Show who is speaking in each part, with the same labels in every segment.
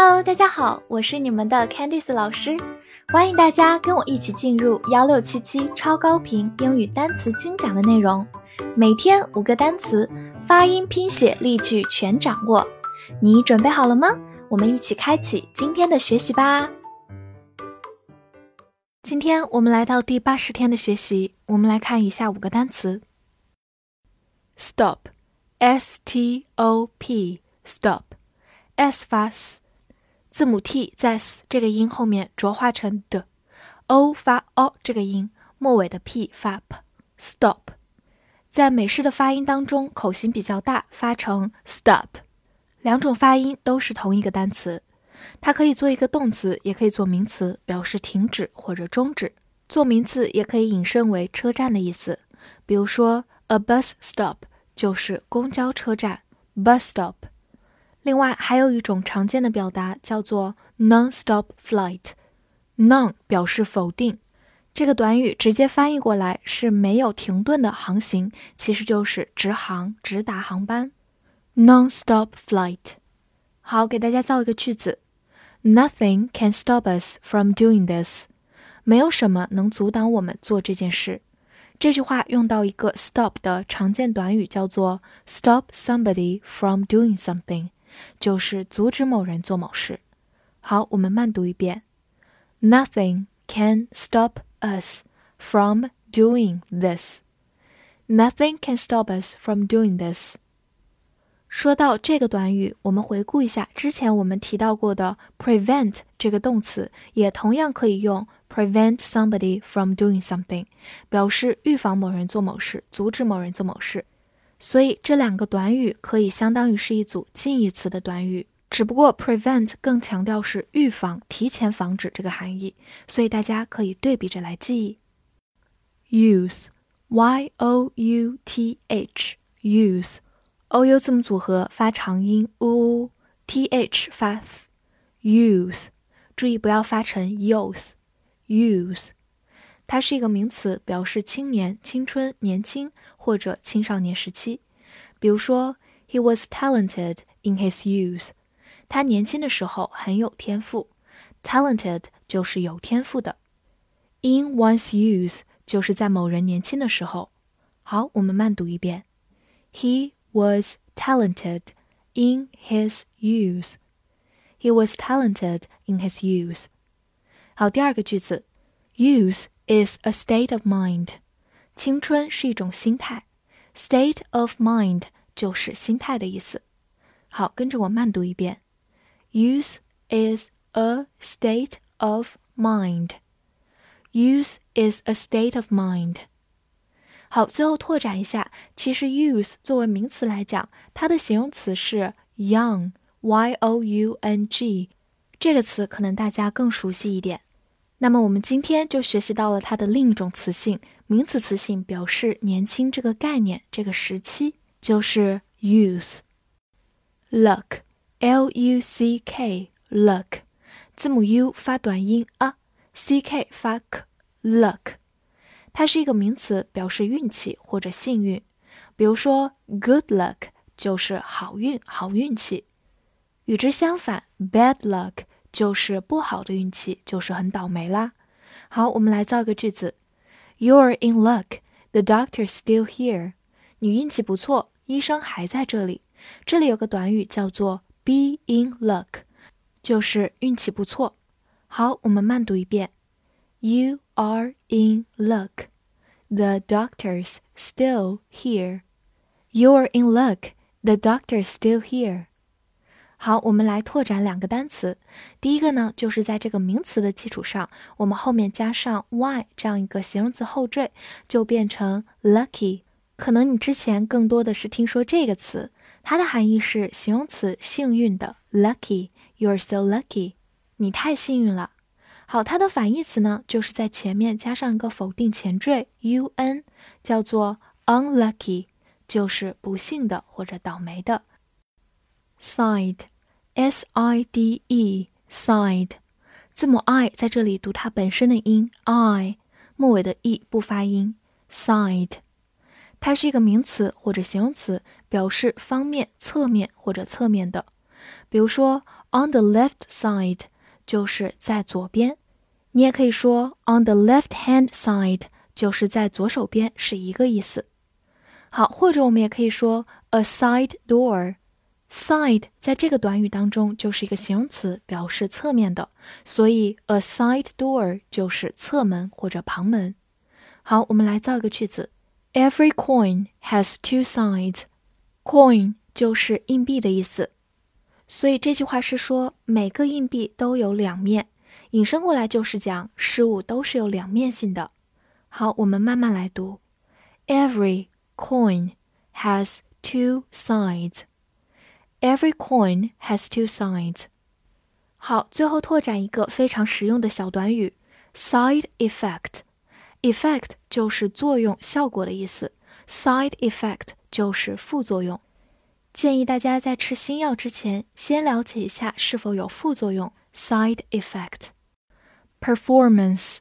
Speaker 1: Hello，大家好，我是你们的 Candice 老师，欢迎大家跟我一起进入幺六七七超高频英语单词精讲的内容，每天五个单词，发音、拼写、例句全掌握，你准备好了吗？我们一起开启今天的学习吧。今天我们来到第八十天的学习，我们来看以下五个单词：stop，s t o p，stop，s 发 s。字母 t 在 s 这个音后面浊化成的，o 发 o 这个音，末尾的 p 发 p，stop，在美式的发音当中口型比较大，发成 stop，两种发音都是同一个单词，它可以做一个动词，也可以做名词，表示停止或者终止。做名词也可以引申为车站的意思，比如说 a bus stop 就是公交车站，bus stop。另外还有一种常见的表达叫做 non-stop flight，non 表示否定，这个短语直接翻译过来是没有停顿的航行，其实就是直航直达航班，non-stop flight。好，给大家造一个句子：Nothing can stop us from doing this。没有什么能阻挡我们做这件事。这句话用到一个 stop 的常见短语叫做 stop somebody from doing something。就是阻止某人做某事。好，我们慢读一遍：Nothing can stop us from doing this. Nothing can stop us from doing this. 说到这个短语，我们回顾一下之前我们提到过的 prevent 这个动词，也同样可以用 prevent somebody from doing something，表示预防某人做某事，阻止某人做某事。 所以这两个短语可以相当于是一组近义词的短语，只不过 prevent 更强调是预防、提前防止这个含义，所以大家可以对比着来记忆。use，y o u t h，use，o u 字母组合发长音 u，t h 发 s，use，注意不要发成 youth，use。它是一个名词，表示青年、青春、年轻或者青少年时期。比如说，He was talented in his youth。他年轻的时候很有天赋。Talented 就是有天赋的。In one's youth 就是在某人年轻的时候。好，我们慢读一遍。He was talented in his youth. He was talented in his youth. 好，第二个句子，youth。 is a state of mind。青春是一种心态，state of mind 就是心态的意思。好，跟着我慢读一遍：Youth is a state of mind. Youth is a state of mind. 好，最后拓展一下，其实 youth 作为名词来讲，它的形容词是 young，y o u n g，这个词可能大家更熟悉一点。 那么我们今天就学习到了它的另一种词性，名词词性表示年轻这个概念，这个时期就是 youth。luck，l u c k，luck，字母 u 发短音 a，c k 发 k，luck，它是一个名词，表示运气或者幸运。比如说 good luck 就是好运、好运气。与之相反，bad luck。就是不好的运气，就是很倒霉啦。好，我们来造个句子：You're in luck. The doctor's still here. 你运气不错，医生还在这里。这里有个短语叫做 be in luck，就是运气不错。好，我们慢读一遍：You are in luck. The doctor's still here. You're in luck. The doctor's still here. 好，我们来拓展两个单词。第一个呢，就是在这个名词的基础上，我们后面加上 y 这样一个形容词后缀，就变成 lucky。可能你之前更多的是听说这个词，它的含义是形容词幸运的 Lucky，you are so lucky，你太幸运了。好，它的反义词呢，就是在前面加上一个否定前缀 un，叫做 unlucky，就是不幸的或者倒霉的。Side，s i d e，side，字母 i 在这里读它本身的音 i，末尾的 e 不发音。side，它是一个名词或者形容词，表示方面、侧面或者侧面的。比如说，on the left side 就是在左边。你也可以说 on the left hand side 就是在左手边，是一个意思。好，或者我们也可以说 a side door。Side 在这个短语当中就是一个形容词，表示侧面的，所以 a side door 就是侧门或者旁门。好，我们来造一个句子：Every coin has two sides。coin 就是硬币的意思，所以这句话是说每个硬币都有两面。引申过来就是讲事物都是有两面性的。好，我们慢慢来读：Every coin has two sides. Every coin has two sides. 好，最后拓展一个非常实用的小短语：side effect。effect 就是作用、效果的意思，side effect 就是副作用。建议大家在吃新药之前，先了解一下是否有副作用 （side effect）。performance,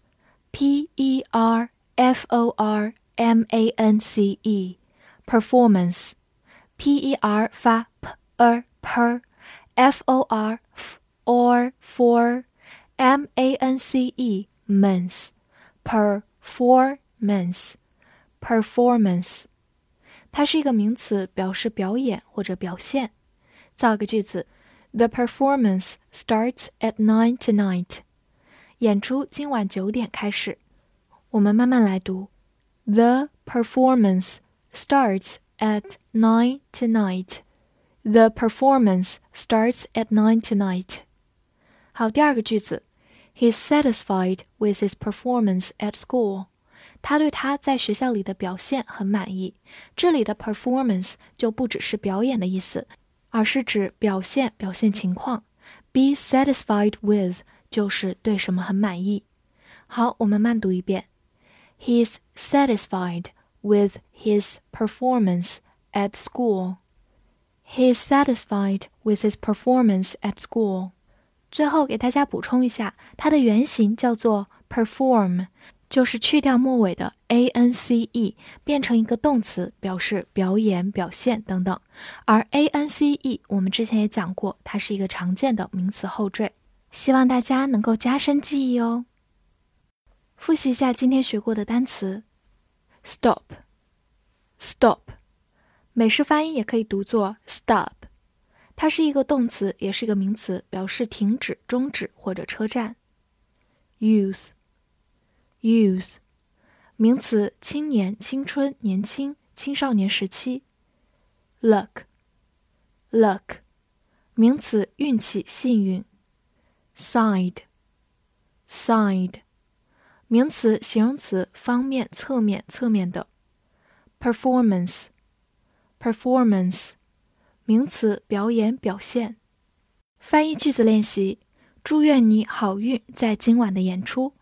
Speaker 1: p e r f o r m a n c e, performance, p e r 发 p er per, f o r f or for, m a n c e mens, performance, performance，它是一个名词，表示表演或者表现。造个句子：The performance starts at nine tonight. 演出今晚九点开始，我们慢慢来读。The performance starts at nine tonight. The performance starts at nine tonight. 好，第二个句子，He's satisfied with his performance at school. 他对他在学校里的表现很满意。这里的 performance 就不只是表演的意思，而是指表现、表现情况。Be satisfied with 就是对什么很满意。好，我们慢读一遍。He's satisfied with his performance at school. He is satisfied with his performance at school. 最后给大家补充一下，它的原型叫做 perform，就是去掉末尾的 a n c e，变成一个动词，表示表演、表现等等。而 a n c e 我们之前也讲过，它是一个常见的名词后缀。希望大家能够加深记忆哦。复习一下今天学过的单词：stop，stop，美式发音也可以读作 stop，它是一个动词，也是一个名词，表示停止、终止或者车站。youth，youth，名词，青年、青春、年轻、青少年时期。luck，luck，名词，运气、幸运。side side 名词、形容词，方面、侧面、侧面的。performance performance 名词，表演、表现。翻译句子练习：祝愿你好运在今晚的演出。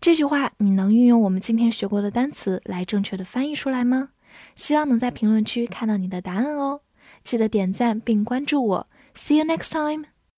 Speaker 1: 这句话你能运用我们今天学过的单词来正确的翻译出来吗？希望能在评论区看到你的答案哦。记得点赞并关注我。See you next time.